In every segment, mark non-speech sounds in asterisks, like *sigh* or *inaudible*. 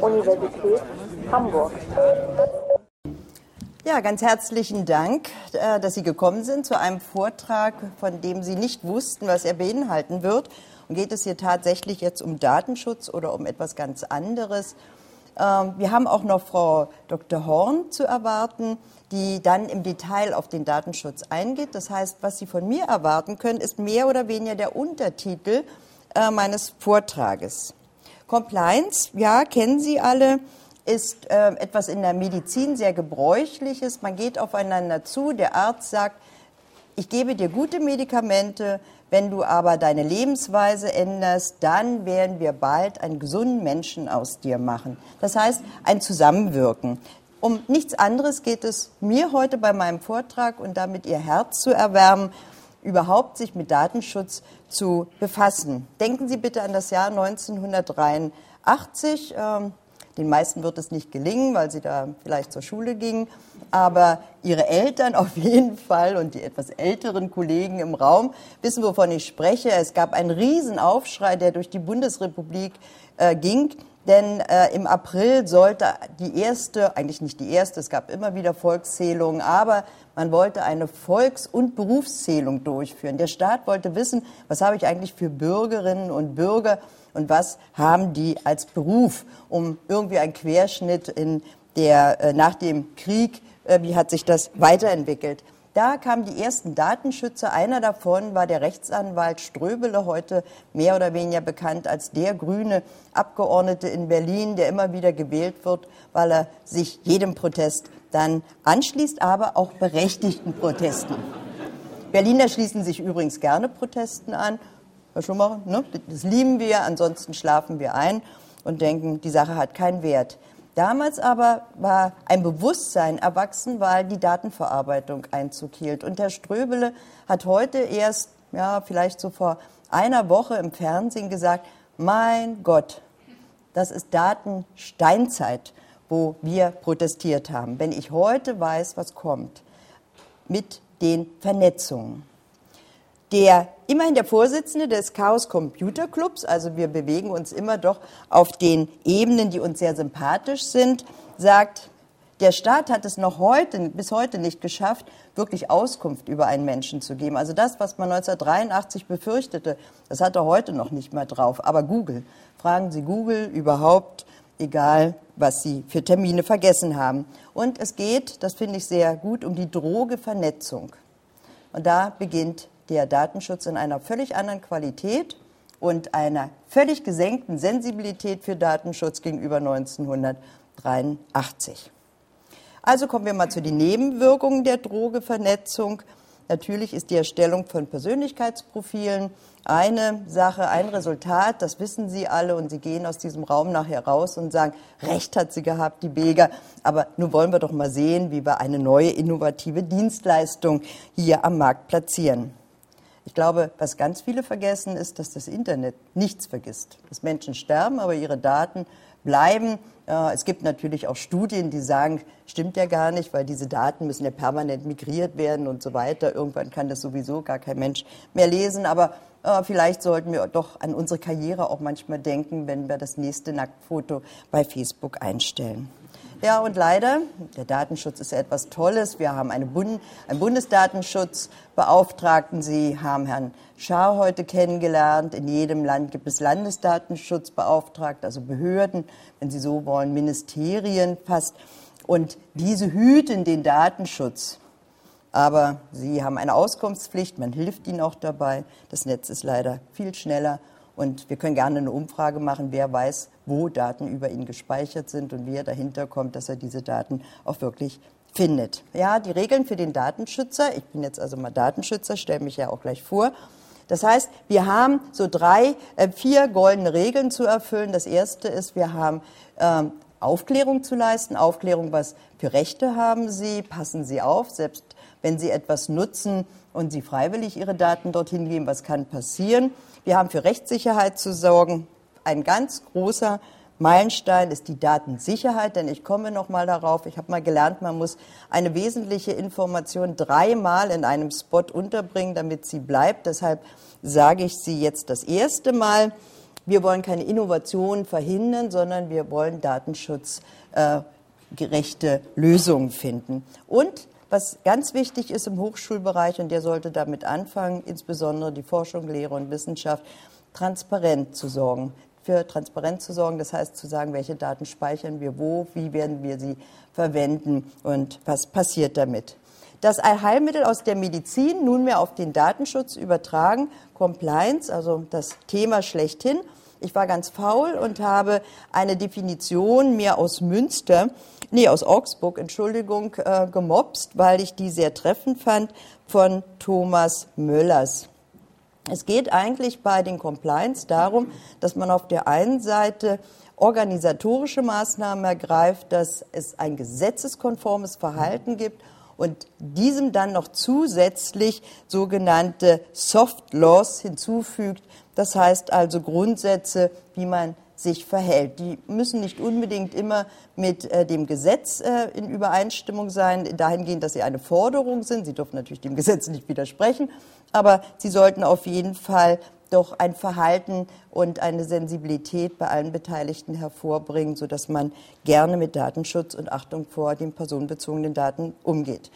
Universität Hamburg. Ja, ganz herzlichen Dank, äh, dass Sie gekommen sind zu einem Vortrag, von dem Sie nicht wussten, was er beinhalten wird. Und geht es hier tatsächlich jetzt um Datenschutz oder um etwas ganz anderes? Ähm, wir haben auch noch Frau Dr. Horn zu erwarten, die dann im Detail auf den Datenschutz eingeht. Das heißt, was Sie von mir erwarten können, ist mehr oder weniger der Untertitel äh, meines Vortrages. Compliance, ja, kennen Sie alle, ist äh, etwas in der Medizin sehr gebräuchliches. Man geht aufeinander zu, der Arzt sagt, ich gebe dir gute Medikamente, wenn du aber deine Lebensweise änderst, dann werden wir bald einen gesunden Menschen aus dir machen. Das heißt, ein Zusammenwirken. Um nichts anderes geht es mir heute bei meinem Vortrag und damit Ihr Herz zu erwärmen, überhaupt sich mit Datenschutz zu befassen. Denken Sie bitte an das Jahr 1983. Ähm, den meisten wird es nicht gelingen, weil sie da vielleicht zur Schule gingen. Aber ihre Eltern *laughs* auf jeden Fall und die etwas älteren Kollegen im Raum wissen, wovon ich spreche. Es gab einen Riesenaufschrei, der durch die Bundesrepublik äh, ging. Denn äh, im April sollte die erste, eigentlich nicht die erste, es gab immer wieder Volkszählungen, aber man wollte eine Volks- und Berufszählung durchführen. Der Staat wollte wissen, was habe ich eigentlich für Bürgerinnen und Bürger und was haben die als Beruf, um irgendwie einen Querschnitt in der, äh, nach dem Krieg, äh, wie hat sich das weiterentwickelt. Da kamen die ersten Datenschützer. Einer davon war der Rechtsanwalt Ströbele, heute mehr oder weniger bekannt als der grüne Abgeordnete in Berlin, der immer wieder gewählt wird, weil er sich jedem Protest dann anschließt, aber auch berechtigten Protesten. Berliner schließen sich übrigens gerne Protesten an. Herr Schumacher, ne? das lieben wir, ansonsten schlafen wir ein und denken, die Sache hat keinen Wert. Damals aber war ein Bewusstsein erwachsen, weil die Datenverarbeitung Einzug hielt. Und Herr Ströbele hat heute erst, ja, vielleicht so vor einer Woche im Fernsehen gesagt, mein Gott, das ist Datensteinzeit, wo wir protestiert haben. Wenn ich heute weiß, was kommt mit den Vernetzungen, der immerhin der Vorsitzende des Chaos Computer Clubs, also wir bewegen uns immer doch auf den Ebenen, die uns sehr sympathisch sind, sagt, der Staat hat es noch heute, bis heute nicht geschafft, wirklich Auskunft über einen Menschen zu geben. Also das, was man 1983 befürchtete, das hat er heute noch nicht mal drauf. Aber Google, fragen Sie Google überhaupt, egal was Sie für Termine vergessen haben. Und es geht, das finde ich sehr gut, um die Drogevernetzung. Und da beginnt der Datenschutz in einer völlig anderen Qualität und einer völlig gesenkten Sensibilität für Datenschutz gegenüber 1983. Also kommen wir mal zu den Nebenwirkungen der Drogevernetzung. Natürlich ist die Erstellung von Persönlichkeitsprofilen eine Sache, ein Resultat, das wissen Sie alle und Sie gehen aus diesem Raum nachher raus und sagen, Recht hat sie gehabt, die Beger, aber nun wollen wir doch mal sehen, wie wir eine neue innovative Dienstleistung hier am Markt platzieren. Ich glaube, was ganz viele vergessen, ist, dass das Internet nichts vergisst. Dass Menschen sterben, aber ihre Daten bleiben. Es gibt natürlich auch Studien, die sagen, stimmt ja gar nicht, weil diese Daten müssen ja permanent migriert werden und so weiter. Irgendwann kann das sowieso gar kein Mensch mehr lesen. Aber äh, vielleicht sollten wir doch an unsere Karriere auch manchmal denken, wenn wir das nächste Nacktfoto bei Facebook einstellen. Ja, und leider, der Datenschutz ist ja etwas Tolles. Wir haben eine Bund einen Bundesdatenschutzbeauftragten. Sie haben Herrn Schaar heute kennengelernt. In jedem Land gibt es Landesdatenschutzbeauftragte, also Behörden, wenn Sie so wollen, Ministerien fast. Und diese hüten den Datenschutz. Aber sie haben eine Auskunftspflicht, man hilft ihnen auch dabei. Das Netz ist leider viel schneller und wir können gerne eine Umfrage machen, wer weiß, wo Daten über ihn gespeichert sind und wie er dahinter kommt, dass er diese Daten auch wirklich findet. Ja, die Regeln für den Datenschützer, ich bin jetzt also mal Datenschützer, stelle mich ja auch gleich vor. Das heißt, wir haben so drei, äh, vier goldene Regeln zu erfüllen. Das erste ist, wir haben ähm, Aufklärung zu leisten. Aufklärung, was für Rechte haben Sie? Passen Sie auf, selbst wenn Sie etwas nutzen und Sie freiwillig Ihre Daten dorthin geben, was kann passieren? Wir haben für Rechtssicherheit zu sorgen. Ein ganz großer Meilenstein ist die Datensicherheit, denn ich komme noch mal darauf. Ich habe mal gelernt, man muss eine wesentliche Information dreimal in einem Spot unterbringen, damit sie bleibt. Deshalb sage ich sie jetzt das erste Mal. wir wollen keine Innovation verhindern, sondern wir wollen datenschutzgerechte Lösungen finden. Und was ganz wichtig ist im Hochschulbereich, und der sollte damit anfangen, insbesondere die Forschung, Lehre und Wissenschaft, transparent zu sorgen. Für Transparenz zu sorgen, das heißt zu sagen, welche Daten speichern wir wo, wie werden wir sie verwenden und was passiert damit. Das Allheilmittel aus der Medizin nunmehr auf den Datenschutz übertragen, Compliance, also das Thema schlechthin. Ich war ganz faul und habe eine Definition mir aus Münster, nee, aus Augsburg, Entschuldigung, äh, gemobst, weil ich die sehr treffend fand, von Thomas Möllers. Es geht eigentlich bei den Compliance darum, dass man auf der einen Seite organisatorische Maßnahmen ergreift, dass es ein gesetzeskonformes Verhalten gibt und diesem dann noch zusätzlich sogenannte Soft Laws hinzufügt. Das heißt also Grundsätze, wie man sich verhält. Die müssen nicht unbedingt immer mit äh, dem Gesetz äh, in Übereinstimmung sein, dahingehend, dass sie eine Forderung sind. Sie dürfen natürlich dem Gesetz nicht widersprechen, aber sie sollten auf jeden Fall doch ein Verhalten und eine Sensibilität bei allen Beteiligten hervorbringen, sodass man gerne mit Datenschutz und Achtung vor den personenbezogenen Daten umgeht.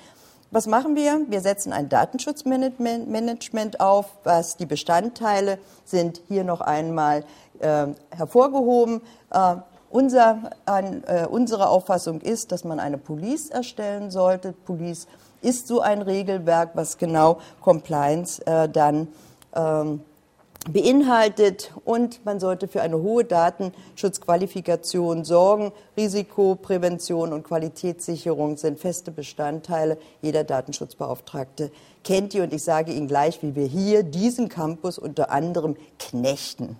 Was machen wir? Wir setzen ein Datenschutzmanagement auf, was die Bestandteile sind hier noch einmal äh, hervorgehoben. Äh, unser, äh, unsere Auffassung ist, dass man eine Police erstellen sollte. Police ist so ein Regelwerk, was genau Compliance äh, dann ähm, beinhaltet und man sollte für eine hohe Datenschutzqualifikation sorgen. Risikoprävention und Qualitätssicherung sind feste Bestandteile. Jeder Datenschutzbeauftragte kennt die und ich sage Ihnen gleich, wie wir hier diesen Campus unter anderem knechten.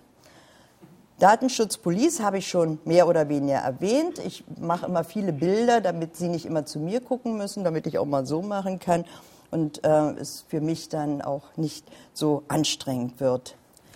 Datenschutzpolice habe ich schon mehr oder weniger erwähnt. Ich mache immer viele Bilder, damit Sie nicht immer zu mir gucken müssen, damit ich auch mal so machen kann und äh, es für mich dann auch nicht so anstrengend wird.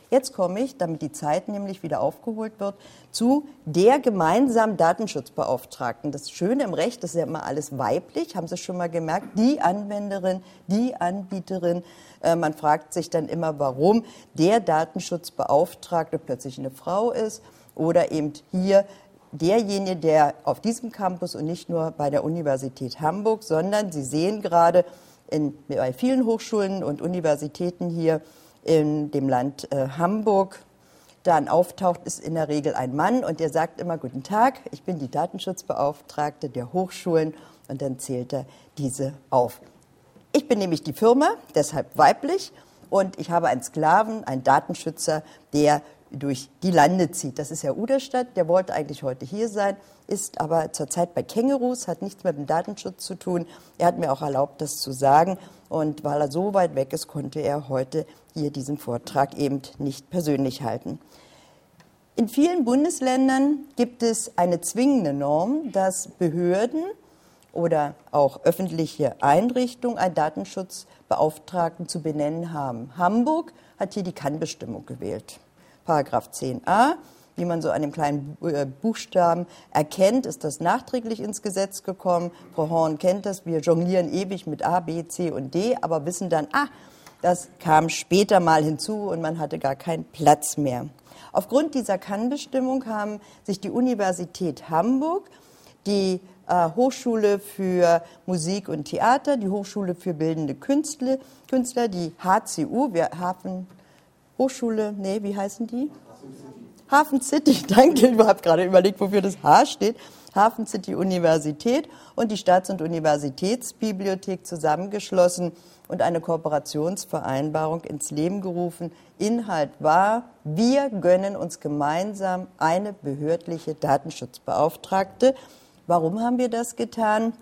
Jetzt komme ich, damit die Zeit nämlich wieder aufgeholt wird, zu der gemeinsamen Datenschutzbeauftragten. Das Schöne im Recht, das ist ja immer alles weiblich, haben Sie schon mal gemerkt, die Anwenderin, die Anbieterin. Äh, man fragt sich dann immer, warum der Datenschutzbeauftragte plötzlich eine Frau ist oder eben hier derjenige, der auf diesem Campus und nicht nur bei der Universität Hamburg, sondern Sie sehen gerade in, bei vielen Hochschulen und Universitäten hier, in dem Land äh, Hamburg dann auftaucht, ist in der Regel ein Mann und der sagt immer, guten Tag, ich bin die Datenschutzbeauftragte der Hochschulen und dann zählt er diese auf. Ich bin nämlich die Firma, deshalb weiblich und ich habe einen Sklaven, einen Datenschützer, der durch die Lande zieht. Das ist Herr Uderstadt, der wollte eigentlich heute hier sein, ist aber zurzeit bei Kängurus, hat nichts mit dem Datenschutz zu tun. Er hat mir auch erlaubt, das zu sagen. Und weil er so weit weg ist, konnte er heute hier diesen Vortrag eben nicht persönlich halten. In vielen Bundesländern gibt es eine zwingende Norm, dass Behörden oder auch öffentliche Einrichtungen einen Datenschutzbeauftragten zu benennen haben. Hamburg hat hier die Kannbestimmung gewählt. Paragraph 10a. Wie man so an dem kleinen äh, Buchstaben erkennt, ist das nachträglich ins Gesetz gekommen. Frau Horn kennt das. Wir jonglieren ewig mit A, B, C und D, aber wissen dann, ah, das kam später mal hinzu und man hatte gar keinen Platz mehr. Aufgrund dieser Kannbestimmung haben sich die Universität Hamburg, die äh, Hochschule für Musik und Theater, die Hochschule für bildende Künstler, Künstler die HCU, wir haben Hochschule, nee, wie heißen die? Hafen City, *laughs* danke, ich habe gerade überlegt, wofür das H steht. Hafen City Universität und die Staats- und Universitätsbibliothek zusammengeschlossen und eine Kooperationsvereinbarung ins Leben gerufen. Inhalt war, wir gönnen uns gemeinsam eine behördliche Datenschutzbeauftragte. Warum haben wir das getan?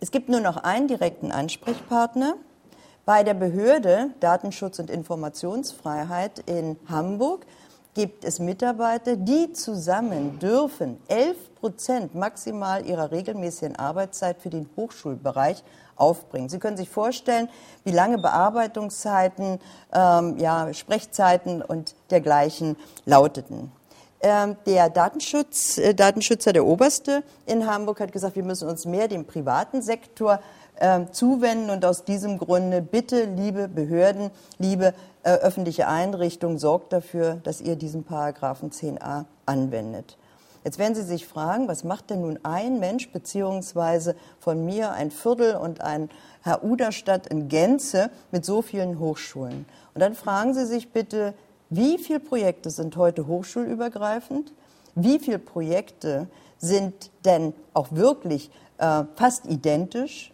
Es gibt nur noch einen direkten Ansprechpartner, bei der Behörde Datenschutz und Informationsfreiheit in Hamburg gibt es Mitarbeiter, die zusammen dürfen 11 Prozent maximal ihrer regelmäßigen Arbeitszeit für den Hochschulbereich aufbringen. Sie können sich vorstellen, wie lange Bearbeitungszeiten, ähm, ja, Sprechzeiten und dergleichen lauteten. Ähm, der Datenschutz, äh, Datenschützer, der Oberste in Hamburg, hat gesagt, wir müssen uns mehr dem privaten Sektor äh, zuwenden. Und aus diesem Grunde bitte, liebe Behörden, liebe äh, öffentliche Einrichtungen, sorgt dafür, dass ihr diesen Paragraphen 10a anwendet. Jetzt werden Sie sich fragen, was macht denn nun ein Mensch beziehungsweise von mir ein Viertel und ein Herr Uderstadt in Gänze mit so vielen Hochschulen? Und dann fragen Sie sich bitte, wie viele Projekte sind heute hochschulübergreifend? Wie viele Projekte sind denn auch wirklich äh, fast identisch?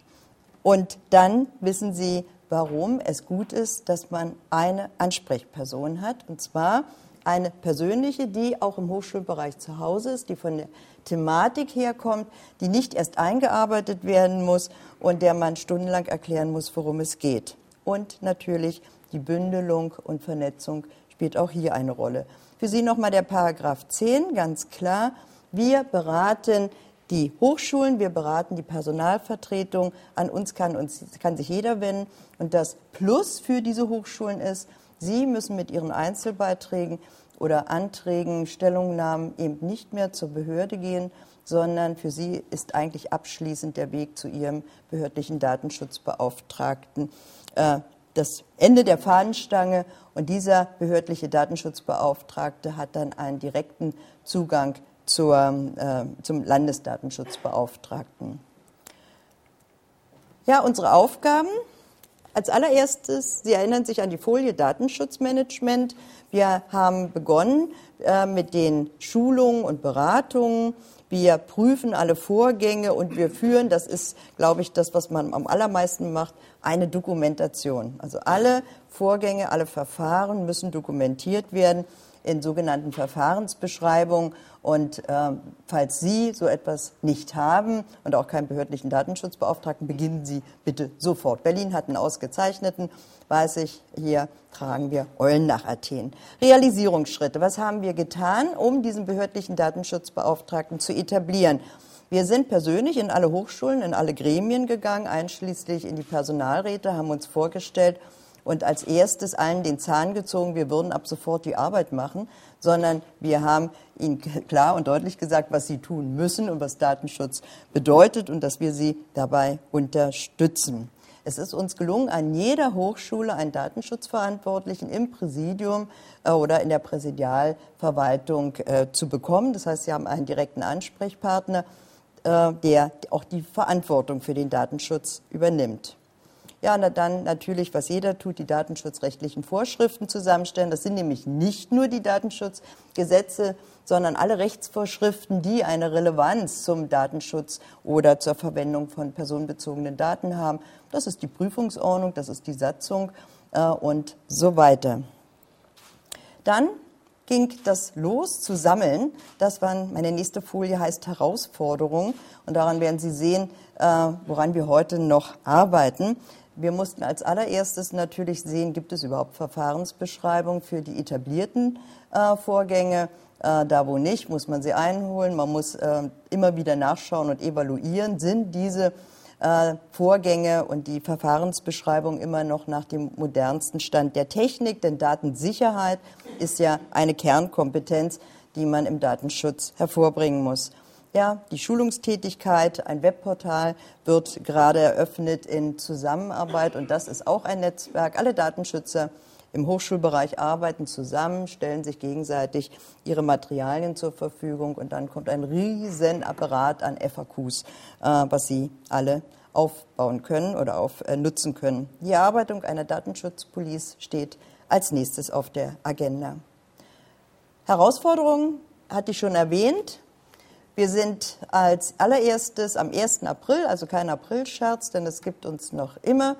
Und dann wissen Sie, warum es gut ist, dass man eine Ansprechperson hat, und zwar eine persönliche, die auch im Hochschulbereich zu Hause ist, die von der Thematik herkommt, die nicht erst eingearbeitet werden muss und der man stundenlang erklären muss, worum es geht. Und natürlich die Bündelung und Vernetzung spielt auch hier eine Rolle. Für Sie nochmal der Paragraph 10, ganz klar. Wir beraten die Hochschulen, wir beraten die Personalvertretung. An uns kann, uns kann sich jeder wenden. Und das Plus für diese Hochschulen ist, sie müssen mit ihren Einzelbeiträgen oder Anträgen, Stellungnahmen eben nicht mehr zur Behörde gehen, sondern für sie ist eigentlich abschließend der Weg zu ihrem behördlichen Datenschutzbeauftragten äh, das Ende der Fahnenstange und dieser behördliche Datenschutzbeauftragte hat dann einen direkten Zugang zur, äh, zum Landesdatenschutzbeauftragten. Ja, unsere Aufgaben. Als allererstes, Sie erinnern sich an die Folie Datenschutzmanagement. Wir haben begonnen äh, mit den Schulungen und Beratungen. Wir prüfen alle Vorgänge und wir führen, das ist, glaube ich, das, was man am allermeisten macht, eine Dokumentation. Also alle Vorgänge, alle Verfahren müssen dokumentiert werden in sogenannten Verfahrensbeschreibungen. Und äh, falls Sie so etwas nicht haben und auch keinen behördlichen Datenschutzbeauftragten, beginnen Sie bitte sofort. Berlin hat einen ausgezeichneten, weiß ich, hier tragen wir Eulen nach Athen. Realisierungsschritte. Was haben wir getan, um diesen behördlichen Datenschutzbeauftragten zu etablieren? Wir sind persönlich in alle Hochschulen, in alle Gremien gegangen, einschließlich in die Personalräte, haben uns vorgestellt und als erstes allen den Zahn gezogen, wir würden ab sofort die Arbeit machen, sondern wir haben ihnen klar und deutlich gesagt, was sie tun müssen und was Datenschutz bedeutet und dass wir sie dabei unterstützen. Es ist uns gelungen, an jeder Hochschule einen Datenschutzverantwortlichen im Präsidium äh, oder in der Präsidialverwaltung äh, zu bekommen. Das heißt, sie haben einen direkten Ansprechpartner, äh, der auch die Verantwortung für den Datenschutz übernimmt. Ja, na dann natürlich, was jeder tut, die datenschutzrechtlichen Vorschriften zusammenstellen. Das sind nämlich nicht nur die Datenschutzgesetze, sondern alle Rechtsvorschriften, die eine Relevanz zum Datenschutz oder zur Verwendung von personenbezogenen Daten haben. Das ist die Prüfungsordnung, das ist die Satzung äh, und so weiter. Dann ging das los zu sammeln. Das war meine nächste Folie heißt Herausforderung und daran werden Sie sehen, äh, woran wir heute noch arbeiten. Wir mussten als allererstes natürlich sehen, gibt es überhaupt Verfahrensbeschreibungen für die etablierten äh, Vorgänge. Äh, da wo nicht, muss man sie einholen. Man muss äh, immer wieder nachschauen und evaluieren, sind diese äh, Vorgänge und die Verfahrensbeschreibung immer noch nach dem modernsten Stand der Technik. Denn Datensicherheit ist ja eine Kernkompetenz, die man im Datenschutz hervorbringen muss. Ja, die Schulungstätigkeit, ein Webportal wird gerade eröffnet in Zusammenarbeit und das ist auch ein Netzwerk. Alle Datenschützer im Hochschulbereich arbeiten zusammen, stellen sich gegenseitig ihre Materialien zur Verfügung und dann kommt ein riesen Apparat an FAQs, äh, was sie alle aufbauen können oder auf, äh, nutzen können. Die Erarbeitung einer Datenschutzpolice steht als nächstes auf der Agenda. Herausforderungen hatte ich schon erwähnt. Wir sind als allererstes am 1. April, also kein Aprilscherz, denn es gibt uns noch immer,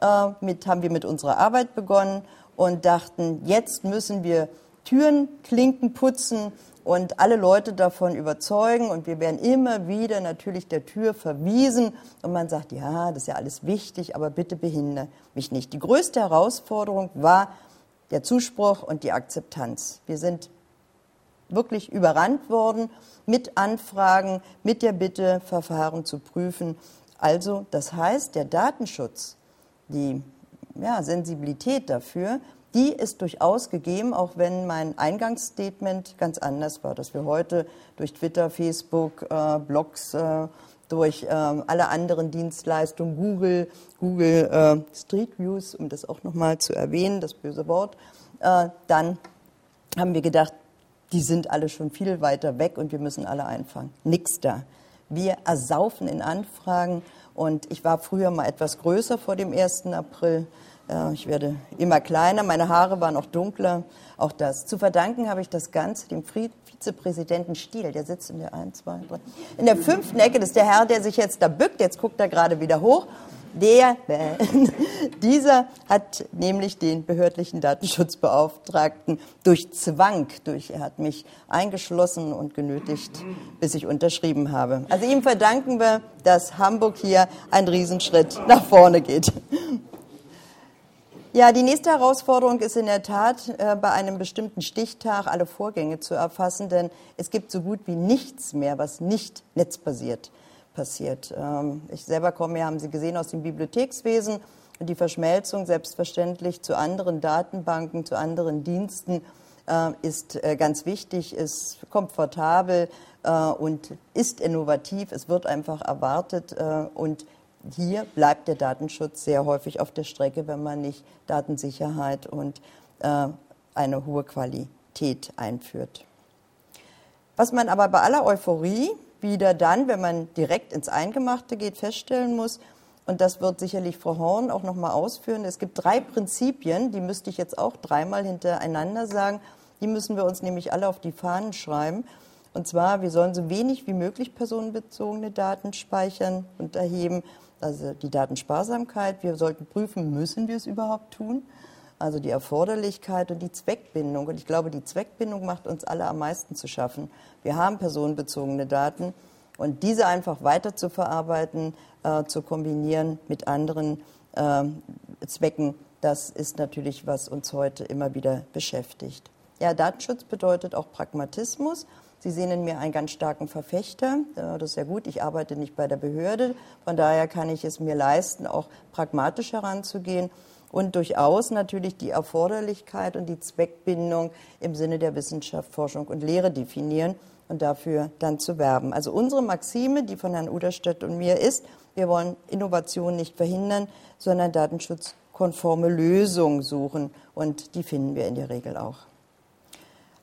äh, mit, haben wir mit unserer Arbeit begonnen und dachten, jetzt müssen wir Türen, Klinken putzen und alle Leute davon überzeugen. Und wir werden immer wieder natürlich der Tür verwiesen. Und man sagt, ja, das ist ja alles wichtig, aber bitte behindere mich nicht. Die größte Herausforderung war der Zuspruch und die Akzeptanz. Wir sind wirklich überrannt worden mit Anfragen, mit der Bitte, Verfahren zu prüfen. Also das heißt, der Datenschutz, die ja, Sensibilität dafür, die ist durchaus gegeben, auch wenn mein Eingangsstatement ganz anders war, dass wir heute durch Twitter, Facebook, äh, Blogs, äh, durch ähm, alle anderen Dienstleistungen, Google, Google äh, Street Views, um das auch nochmal zu erwähnen, das böse Wort, äh, dann haben wir gedacht, die sind alle schon viel weiter weg und wir müssen alle einfangen. Nix da. Wir ersaufen in Anfragen und ich war früher mal etwas größer vor dem 1. April. Ich werde immer kleiner, meine Haare waren auch dunkler. Auch das. Zu verdanken habe ich das Ganze dem Vizepräsidenten Stiel, der sitzt in der 1, 2, 3. In der fünften Ecke, das ist der Herr, der sich jetzt da bückt, jetzt guckt er gerade wieder hoch. Der, *laughs* dieser hat nämlich den behördlichen Datenschutzbeauftragten durch Zwang, durch, er hat mich eingeschlossen und genötigt, bis ich unterschrieben habe. Also ihm verdanken wir, dass Hamburg hier einen Riesenschritt nach vorne geht. Ja, die nächste Herausforderung ist in der Tat, äh, bei einem bestimmten Stichtag alle Vorgänge zu erfassen, denn es gibt so gut wie nichts mehr, was nicht netzbasiert passiert. Ähm, ich selber komme, ja, haben Sie gesehen, aus dem Bibliothekswesen. Die Verschmelzung selbstverständlich zu anderen Datenbanken, zu anderen Diensten äh, ist äh, ganz wichtig, ist komfortabel äh, und ist innovativ. Es wird einfach erwartet und hier bleibt der Datenschutz sehr häufig auf der Strecke, wenn man nicht Datensicherheit und eine hohe Qualität einführt. Was man aber bei aller Euphorie wieder dann, wenn man direkt ins Eingemachte geht, feststellen muss, und das wird sicherlich Frau Horn auch noch mal ausführen. Es gibt drei Prinzipien, die müsste ich jetzt auch dreimal hintereinander sagen. Die müssen wir uns nämlich alle auf die Fahnen schreiben. Und zwar, wir sollen so wenig wie möglich personenbezogene Daten speichern und erheben also die Datensparsamkeit. Wir sollten prüfen, müssen wir es überhaupt tun? Also die Erforderlichkeit und die Zweckbindung. Und ich glaube, die Zweckbindung macht uns alle am meisten zu schaffen. Wir haben personenbezogene Daten und diese einfach weiter zu verarbeiten, äh, zu kombinieren mit anderen äh, Zwecken, das ist natürlich, was uns heute immer wieder beschäftigt. Ja, Datenschutz bedeutet auch Pragmatismus. Sie sehen in mir einen ganz starken Verfechter. Das ist ja gut. Ich arbeite nicht bei der Behörde. Von daher kann ich es mir leisten, auch pragmatisch heranzugehen und durchaus natürlich die Erforderlichkeit und die Zweckbindung im Sinne der Wissenschaft, Forschung und Lehre definieren und dafür dann zu werben. Also unsere Maxime, die von Herrn Uderstedt und mir ist, wir wollen Innovation nicht verhindern, sondern datenschutzkonforme Lösungen suchen und die finden wir in der Regel auch.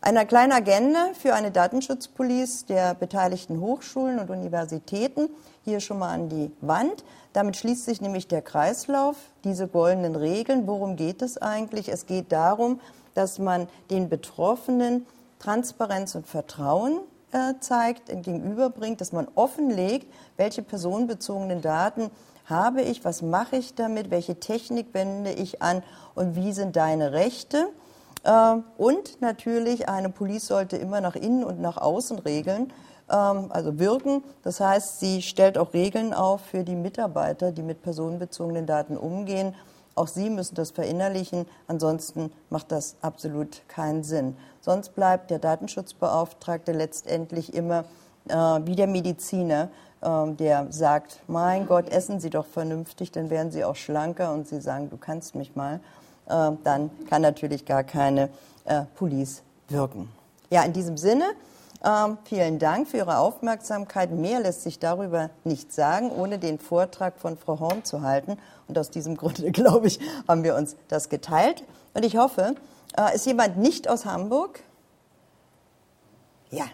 Eine kleine Agenda für eine Datenschutzpolice der beteiligten Hochschulen und Universitäten hier schon mal an die Wand. Damit schließt sich nämlich der Kreislauf, diese goldenen Regeln. Worum geht es eigentlich? Es geht darum, dass man den Betroffenen Transparenz und Vertrauen äh, zeigt, gegenüberbringt, dass man offenlegt, welche personenbezogenen Daten habe ich, was mache ich damit, welche Technik wende ich an und wie sind deine Rechte. Ähm, und natürlich, eine Police sollte immer nach innen und nach außen regeln, ähm, also wirken. Das heißt, sie stellt auch Regeln auf für die Mitarbeiter, die mit personenbezogenen Daten umgehen. Auch sie müssen das verinnerlichen, ansonsten macht das absolut keinen Sinn. Sonst bleibt der Datenschutzbeauftragte letztendlich immer äh, wie der Mediziner, äh, der sagt, mein Gott, essen Sie doch vernünftig, dann werden Sie auch schlanker und Sie sagen, du kannst mich mal. Äh, dann kann natürlich gar keine äh, Police wirken. Ja, in diesem Sinne, ähm, vielen Dank für Ihre Aufmerksamkeit. Mehr lässt sich darüber nicht sagen, ohne den Vortrag von Frau Horn zu halten. Und aus diesem *laughs* Grunde, glaube ich, haben wir uns das geteilt. Und ich hoffe, äh, ist jemand nicht aus Hamburg? Ja.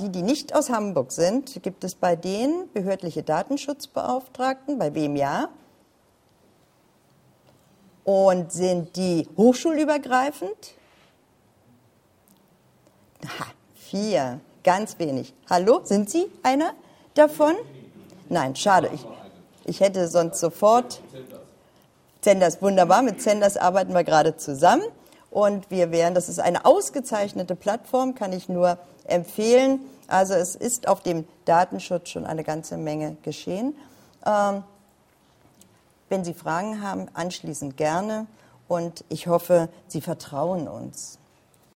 Die, die nicht aus Hamburg sind, gibt es bei denen behördliche Datenschutzbeauftragten, bei wem ja? Und sind die hochschulübergreifend? Aha, vier, ganz wenig. Hallo, sind Sie einer davon? Nein, schade. Ich, ich hätte sonst sofort. Zenders, wunderbar. Mit Zenders arbeiten wir gerade zusammen. Und wir werden, das ist eine ausgezeichnete Plattform, kann ich nur empfehlen. Also es ist auf dem Datenschutz schon eine ganze Menge geschehen. Ähm, wenn Sie Fragen haben, anschließend gerne. Und ich hoffe, Sie vertrauen uns.